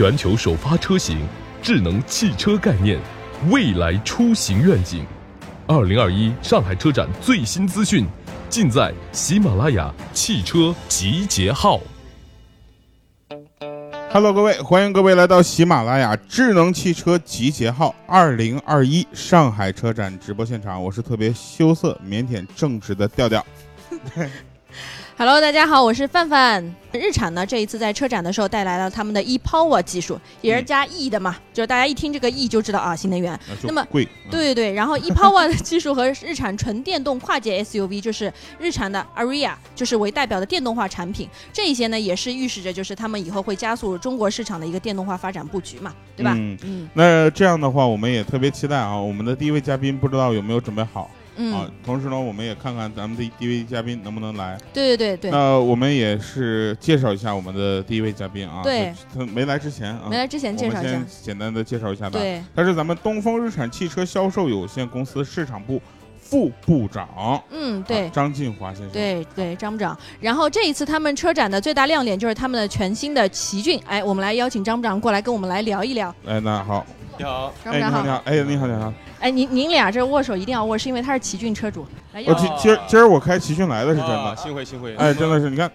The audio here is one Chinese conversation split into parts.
全球首发车型，智能汽车概念，未来出行愿景。二零二一上海车展最新资讯，尽在喜马拉雅汽车集结号。Hello，各位，欢迎各位来到喜马拉雅智能汽车集结号二零二一上海车展直播现场，我是特别羞涩、腼腆、正直的调调。Hello，大家好，我是范范。日产呢，这一次在车展的时候带来了他们的 ePower 技术，也是加 E 的嘛，就是大家一听这个 E 就知道啊，新能源。那么贵，对对对，然后 ePower 的技术和日产纯电动跨界 SUV，就是日产的 Aria，就是为代表的电动化产品，这一些呢也是预示着就是他们以后会加速中国市场的一个电动化发展布局嘛，对吧？嗯嗯那这样的话，我们也特别期待啊，我们的第一位嘉宾不知道有没有准备好、嗯，啊？同时呢，我们也看看咱们的第一位嘉宾能不能来。对对对对，那我们也是介绍一下我们的第一位嘉宾啊。对，他没来之前啊，没来之前介绍一下我们先，简单的介绍一下吧。对，他是咱们东风日产汽车销售有限公司市场部副部长。嗯对啊。张进华先生。对对，张部长。然后这一次他们车展的最大亮点就是他们的全新的奇骏，哎，我们来邀请张部长过来跟我们来聊一聊。哎，那好，你好，张部长哎，你好，你好，哎，你好，你好。哎，您您俩这握手一定要握，是因为他是奇骏车主。来，今今儿今儿我开奇骏来的是真啊的，幸会幸会，哎，真的是，你看，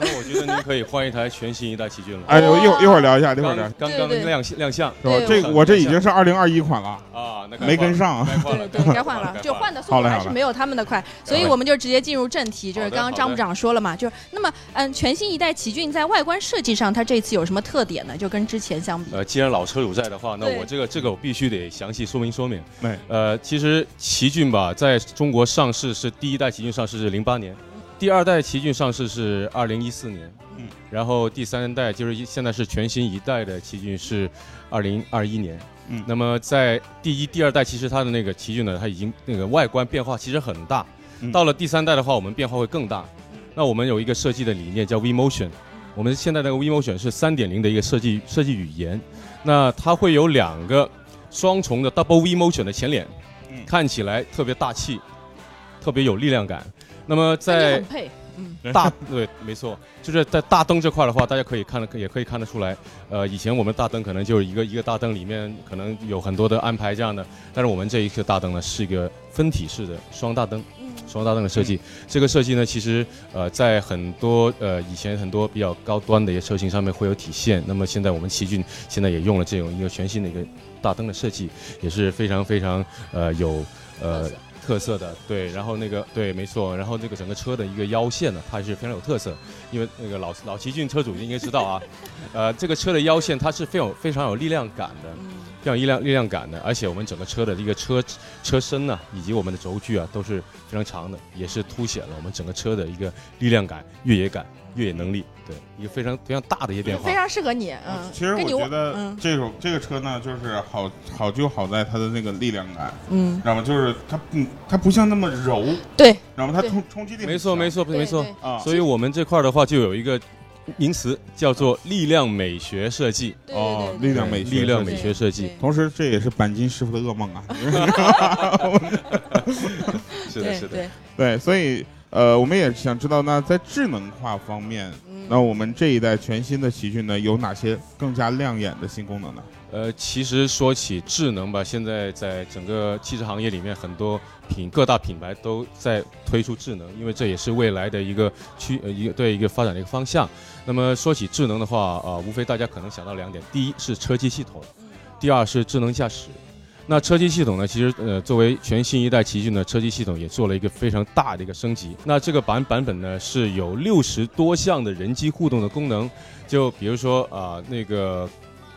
那我觉得您可以换一台全新一代奇骏了。哎，我一会儿一会儿聊一下，一会儿聊，刚刚刚对对。亮亮相。是吧？对这个我这已经是二零二一款了，啊，没跟上。该换了，对对，该换了，就换的速度还是没有他们的快，所以我们就直接进入正题，就是刚刚张部长说了嘛，就是那么嗯，全新一代奇骏在外观设计上，它这次有什么特点呢？就跟之前相比，呃，既然老车主在的话，那我这个这个我必须得详细说明说明。对，呃，其实奇骏吧，在中国上市是第一代奇骏上市是零八年，第二代奇骏上市是二零一四年，嗯，然后第三代就是一现在是全新一代的奇骏是二零二一年，嗯。那么在第一、第二代，其实它的那个奇骏呢，它已经那个外观变化其实很大，嗯。到了第三代的话，我们变化会更大。那我们有一个设计的理念叫 V Motion，我们现在那个 V Motion 是三点零的一个设计设计语言，那它会有两个双重的 Double V Motion 的前脸，嗯。看起来特别大气，特别有力量感。那么在很配，嗯，大对，没错，就是在大灯这块的话，大家可以看得也可以看得出来，呃，以前我们大灯可能就是一个一个大灯里面可能有很多的安排这样的，但是我们这一个大灯呢是一个分体式的双大灯，嗯双大灯的设计。这个设计呢，其实呃在很多呃以前很多比较高端的一些车型上面会有体现。那么现在我们奇骏现在也用了这种一个全新的一个大灯的设计，也是非常非常呃有呃特色。的，对，然后那个对，没错，然后这个整个车的一个腰线呢，它是非常有特色，因为那个老老奇骏车主应该知道啊，呃，这个车的腰线它是非常非常有力量感的，嗯非常有力量力量感的，而且我们整个车的一个车车身呢，以及我们的轴距啊，都是非常长的，也是凸显了我们整个车的一个力量感、越野感、越野能力，对，一个非常非常大的一个变化非。常适合你，嗯，其实我觉得嗯这种这个车呢，就是好好就好在它的那个力量感，嗯，知道吗？就是它不它不像那么柔，知对，然后？它冲冲击力没错，没错，没错。啊。所以我们这块儿的话，就有一个名词叫做力量美学设计。哦力量美学力量美学设计同时，这也是钣金师傅的噩梦啊。是的，是的。对，所以呃，我们也想知道，那在智能化方面，嗯那我们这一代全新的奇骏呢，有哪些更加亮眼的新功能呢？呃，其实说起智能吧，现在在整个汽车行业里面，很多品各大品牌都在推出智能，因为这也是未来的一个趋呃一个对一个发展的一个方向。那么说起智能的话，啊、无非大家可能想到两点：第一是车机系统，第二是智能驾驶。那车机系统呢，其实呃，作为全新一代奇骏的车机系统，也做了一个非常大的一个升级。那这个版版本呢，是有六十多项的人机互动的功能，就比如说啊、那个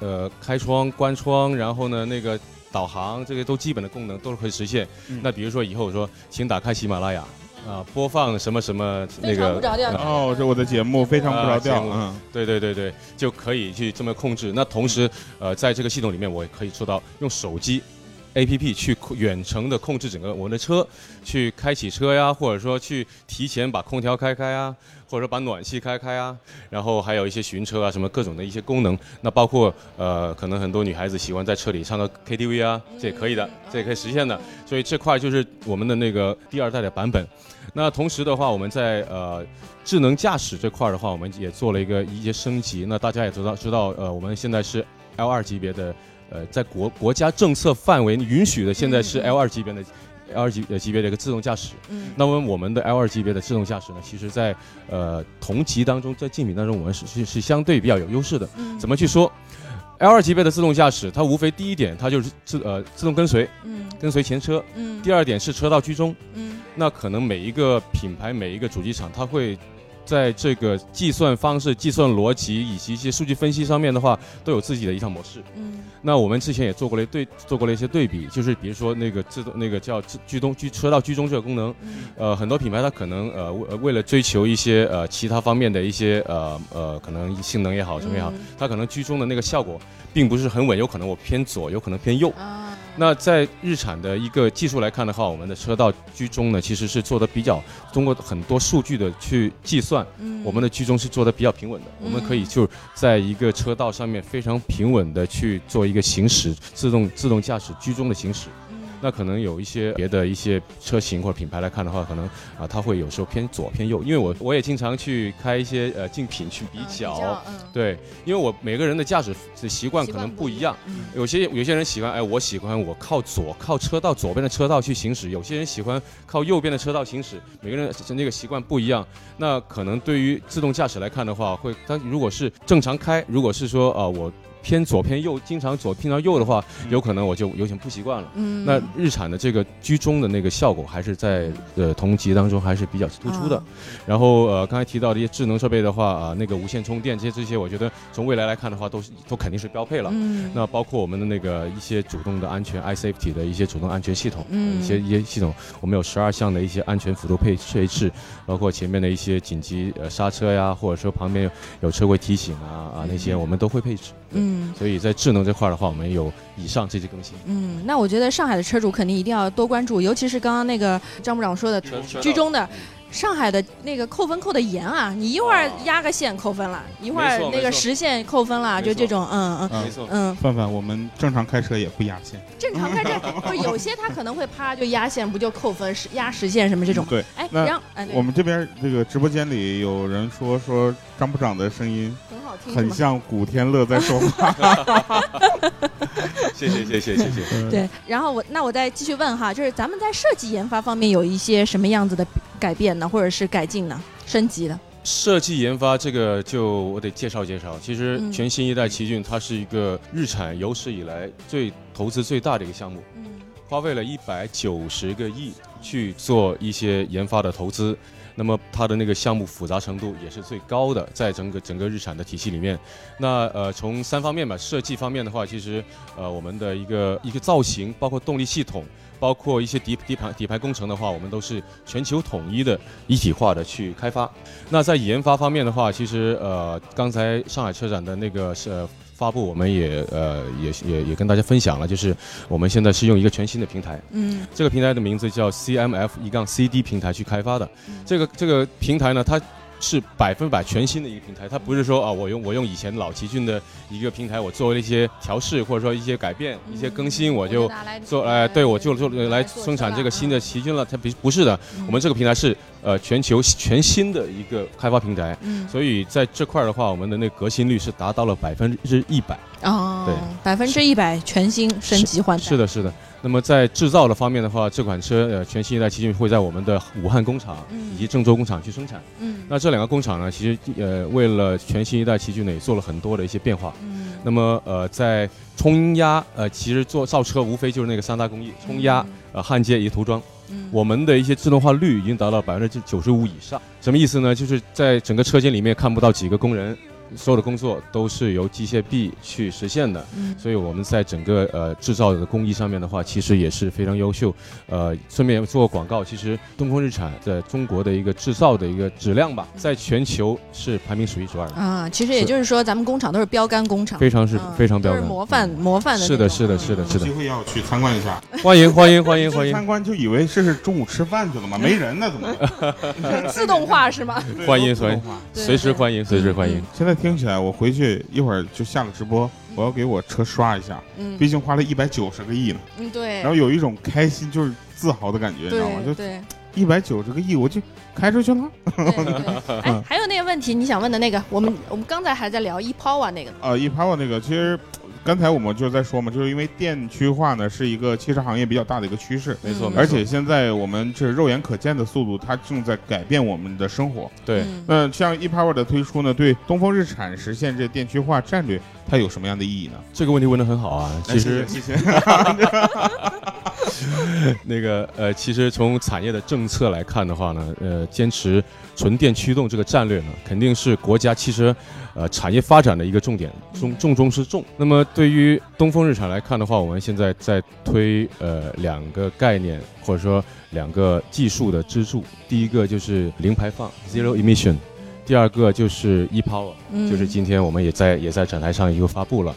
呃开窗、关窗，然后呢那个导航，这些都基本的功能都是可以实现。嗯那比如说以后我说，请打开喜马拉雅啊、播放什么什么那个不着调呃哦，这我的节目非常不着调，嗯，对对对对，就可以去这么控制。那同时，呃，在这个系统里面，我也可以做到用手机 A P P 去远程的控制整个我们的车，去开启车呀，或者说去提前把空调开开啊，或者说把暖气开开啊，然后还有一些寻车啊，什么各种的一些功能。那包括呃，可能很多女孩子喜欢在车里唱个 K T V 啊，这也可以的，这也可以实现的。所以这块就是我们的那个第二代的版本。那同时的话，我们在呃智能驾驶这块的话，我们也做了一个一些升级。那大家也知道知道，呃，我们现在是 L 二级别的。呃，在国国家政策范围允许的，现在是 L 二级别的 L 二级级别的一个自动驾驶。嗯，那么我们的 L 二级别的自动驾驶呢，其实在呃同级当中，在竞品当中，我们是是是相对比较有优势的。嗯，怎么去说？L 二级别的自动驾驶，它无非第一点，它就是自呃自动跟随，嗯，跟随前车。嗯，第二点是车道居中。嗯，那可能每一个品牌、每一个主机厂，它会。在这个计算方式、计算逻辑以及一些数据分析上面的话，都有自己的一套模式。嗯，那我们之前也做过了对做过了一些对比，就是比如说那个自动那个叫居中居车道居中这个功能，呃，很多品牌它可能呃为为了追求一些呃其他方面的一些呃呃可能性能也好什么也好，它可能居中的那个效果并不是很稳，有可能我偏左，有可能偏右。那在日产的一个技术来看的话，我们的车道居中呢，其实是做的比较通过很多数据的去计算，我们的居中是做的比较平稳的。我们可以就在一个车道上面非常平稳的去做一个行驶，自动自动驾驶居中的行驶。那可能有一些别的一些车型或者品牌来看的话，可能啊，它会有时候偏左偏右。因为我我也经常去开一些呃竞品去比较，对，因为我每个人的驾驶的习惯可能不一样，有些有些人喜欢哎，我喜欢我靠左靠车道左边的车道去行驶，有些人喜欢靠右边的车道行驶，每个人那个习惯不一样。那可能对于自动驾驶来看的话，会当如果是正常开，如果是说啊我。偏左偏右，经常左偏到右的话，有可能我就有点不习惯了。嗯，那日产的这个居中的那个效果，还是在呃同级当中还是比较突出的。然后呃刚才提到的一些智能设备的话啊，那个无线充电这些这些，我觉得从未来来看的话，都是都肯定是标配了。嗯，那包括我们的那个一些主动的安全 iSafety 的一些主动安全系统，嗯，一些一些系统，我们有十二项的一些安全辅助配配置，包括前面的一些紧急呃刹车呀，或者说旁边有车会提醒啊啊那些，我们都会配置。嗯，所以在智能这块的话，我们有以上这些更新。嗯，那我觉得上海的车主肯定一定要多关注，尤其是刚刚那个张部长说的居中的。上海的那个扣分扣的严啊，你一会儿压个线扣分了，一会儿那个实线扣分了，就这种，嗯嗯，没错，嗯，范范，我们正常开车也不压线，正常开车 不是有些他可能会啪就压线，不就扣分实压实线什么这种？对，哎，让我们这边这个直播间里有人说说张部长的声音很好听，很像古天乐在说话。谢谢谢谢谢谢。对，然后我那我再继续问哈，就是咱们在设计研发方面有一些什么样子的？改变呢，或者是改进呢，升级的设计研发，这个就我得介绍介绍。其实全新一代奇骏，它是一个日产有史以来最投资最大的一个项目，嗯，花费了一百九十个亿去做一些研发的投资。那么它的那个项目复杂程度也是最高的，在整个整个日产的体系里面。那呃，从三方面吧，设计方面的话，其实呃，我们的一个一个造型，包括动力系统。包括一些底底盘底盘工程的话，我们都是全球统一的一体化的去开发。那在研发方面的话，其实呃，刚才上海车展的那个是发布，我们也呃也也也跟大家分享了，就是我们现在是用一个全新的平台，嗯，这个平台的名字叫 CMF 一杠 CD 平台去开发的。这个这个平台呢，它。是百分百全新的一个平台，它不是说啊，我用我用以前老奇骏的一个平台，我做了一些调试或者说一些改变、一些更新，我就做哎，对我就做来生产这个新的奇骏了。它不不是的，我们这个平台是呃全球全新的一个开发平台，所以在这块的话，我们的那革新率是达到了百分之一百。哦，对，百分之一百全新升级换代，是的，是的。那么在制造的方面的话，这款车呃全新一代奇骏会在我们的武汉工厂以及郑州工厂去生产。嗯，那这两个工厂呢，其实呃为了全新一代奇骏呢也做了很多的一些变化。嗯，那么呃在冲压呃其实做造车无非就是那个三大工艺：冲压、呃焊接以及涂装。嗯，我们的一些自动化率已经达到百分之九十五以上。什么意思呢？就是在整个车间里面看不到几个工人。所有的工作都是由机械臂去实现的。嗯所以我们在整个呃制造的工艺上面的话，其实也是非常优秀。呃，顺便做个广告，其实东风日产在中国的一个制造的一个质量吧，在全球是排名数一数二的，啊，其实也就是说，咱们工厂都是标杆工厂，非常是嗯非常标杆，模范模范的是的，是的，嗯是的，是的有机。会要去参观一下。欢迎欢迎欢迎欢迎参观就以为这是中午吃饭去了吗？没人呢，怎么？自动化是吗？欢迎都自动化对随时欢迎，随时欢迎嗯。现在听起来，我回去一会儿就下了直播，我要给我车刷一下，嗯毕竟花了一百九十个亿呢。嗯，对然后有一种开心，就是自豪的感觉，你知道吗？就对对一百九十个亿，我就开出去了。哎，还有那个问题，你想问的那个，我们我们刚才还在聊 ePower 那个呢，呃 e p o w e r 那个，其实刚才我们就是在说嘛，就是因为电驱化呢是一个汽车行业比较大的一个趋势，没错，嗯没错而且现在我们这肉眼可见的速度，它正在改变我们的生活。对。嗯那像 ePower 的推出呢，对东风日产实现这电驱化战略，它有什么样的意义呢？这个问题问得很好啊。其实哎谢谢，谢谢 那个呃，其实从产业的政策来看的话呢，呃，坚持纯电驱动这个战略呢，肯定是国家汽车呃产业发展的一个重点，重重中之重。那么对于东风日产来看的话，我们现在在推呃两个概念，或者说两个技术的支柱，第一个就是零排放 （zero emission），第二个就是 e-power。嗯就是今天我们也在也在展台上又发布了。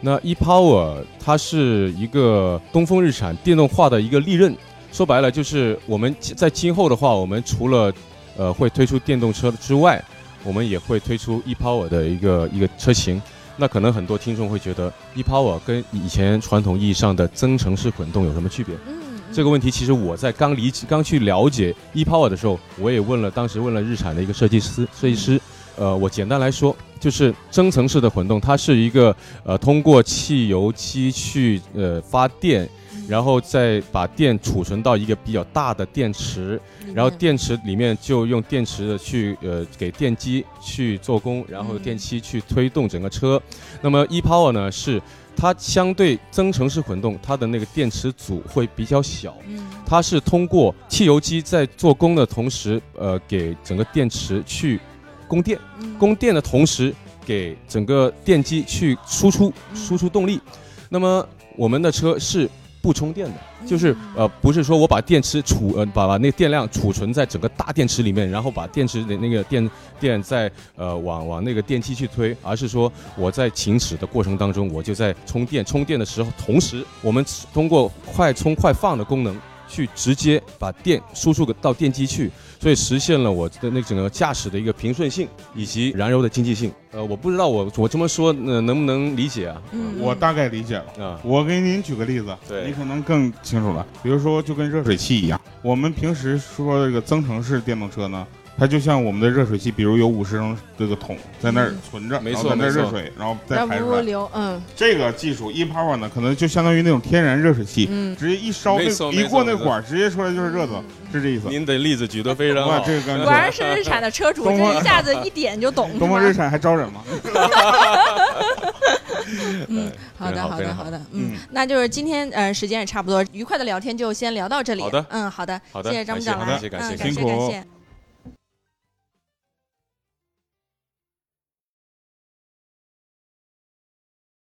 那 ePower 它是一个东风日产电动化的一个利刃，说白了就是我们在今后的话，我们除了呃会推出电动车之外，我们也会推出 ePower 的一个一个车型。那可能很多听众会觉得 ePower 跟以前传统意义上的增程式混动有什么区别？嗯这个问题其实我在刚理解、刚去了解 ePower 的时候，我也问了，当时问了日产的一个设计师，设计师，呃，我简单来说，就是增程式的混动，它是一个呃通过汽油机去呃发电，然后再把电储存到一个比较大的电池，然后电池里面就用电池的去呃给电机去做功，然后嗯电机去推动整个车。那么 ePower 呢是它相对增程式混动，它的那个电池组会比较小，嗯。它是通过汽油机在做工的同时，呃，给整个电池去供电，嗯供电的同时给整个电机去输出嗯输出动力。那么我们的车是不充电的，就是嗯呃，不是说我把电池储呃把把那个电量储存在整个大电池里面，然后把电池的那个电电再呃往往那个电机去推，而是说我在行驶的过程当中，我就在充电，充电的时候，同时我们通过快充快放的功能。去直接把电输出给到电机去，所以实现了我的那整个驾驶的一个平顺性以及燃油的经济性。呃，我不知道我我这么说，呃，能不能理解啊？嗯我大概理解了。啊，我给您举个例子，对你可能更清楚了。比如说，就跟热水器一样，我们平时说这个增程式电动车呢，它就像我们的热水器，比如有五十升这个桶在那儿嗯存着，没然后在那儿错没错热水，然后再让排出来。不流，嗯这个技术 ePower 呢，可能就相当于那种天然热水器，嗯，直接一烧一过那管儿，直接出来就是热的，是这意思。您的例子举得非常哇，好。这个刚果然是日产的车主，这一下子一点就懂？东风日产还招人吗？嗯，好的，好的，好好的，嗯嗯，那就是今天呃时间也差不多，愉快的聊天就先聊到这里。好的嗯，好的，好的谢谢张部长谢感谢嗯，感谢感谢辛苦感谢。